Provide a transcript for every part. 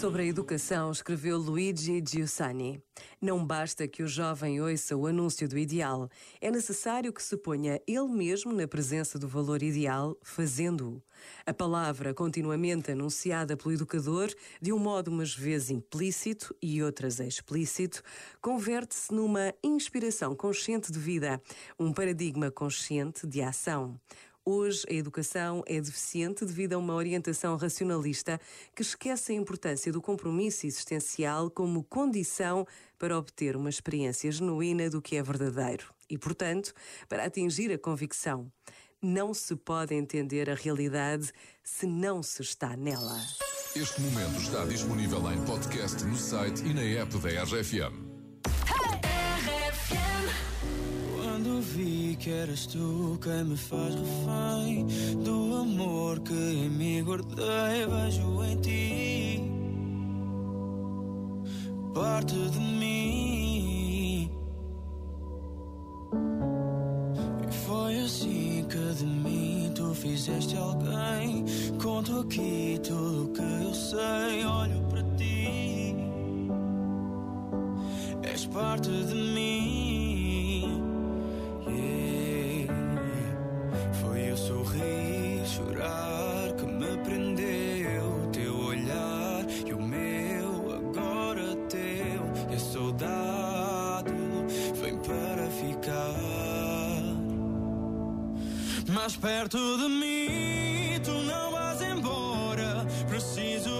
Sobre a educação, escreveu Luigi Giussani. Não basta que o jovem ouça o anúncio do ideal, é necessário que se ponha ele mesmo na presença do valor ideal, fazendo-o. A palavra continuamente anunciada pelo educador, de um modo umas vezes implícito e outras explícito, converte-se numa inspiração consciente de vida, um paradigma consciente de ação. Hoje, a educação é deficiente devido a uma orientação racionalista que esquece a importância do compromisso existencial como condição para obter uma experiência genuína do que é verdadeiro e, portanto, para atingir a convicção. Não se pode entender a realidade se não se está nela. Este momento está disponível em podcast no site e na app da RFM. Que eras tu quem me faz refém do amor que em mim guardei, vejo em ti parte de mim. E foi assim que de mim tu fizeste alguém. Conto aqui tudo que eu sei, olho para ti. És parte de mim. Mais perto de mim, tu não vais embora. Preciso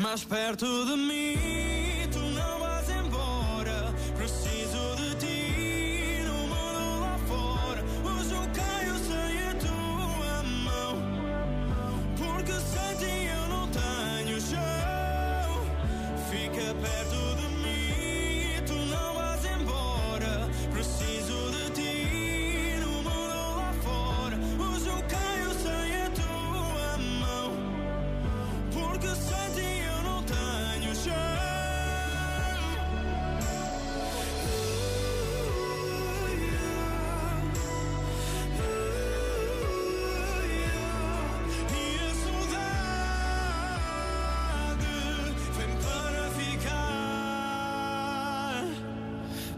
Mais perto de mim.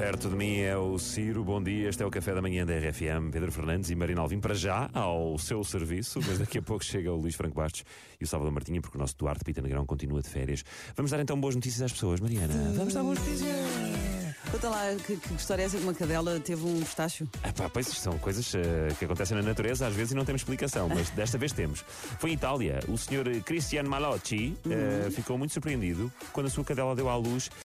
Perto de mim é o Ciro, bom dia. Este é o café da manhã da RFM. Pedro Fernandes e Marina Alvim para já ao seu serviço, mas daqui a pouco chega o Luís Franco Bastos e o Salvador Martinha, porque o nosso Duarte Pita Negrão continua de férias. Vamos dar então boas notícias às pessoas, Mariana. Vamos dar boas notícias. Conta lá, que, que história é essa que uma cadela teve um pistacho? Ah, pá, pois são coisas uh, que acontecem na natureza às vezes e não temos explicação, mas desta vez temos. Foi em Itália. O senhor Cristiano Malocci uh, ficou muito surpreendido quando a sua cadela deu à luz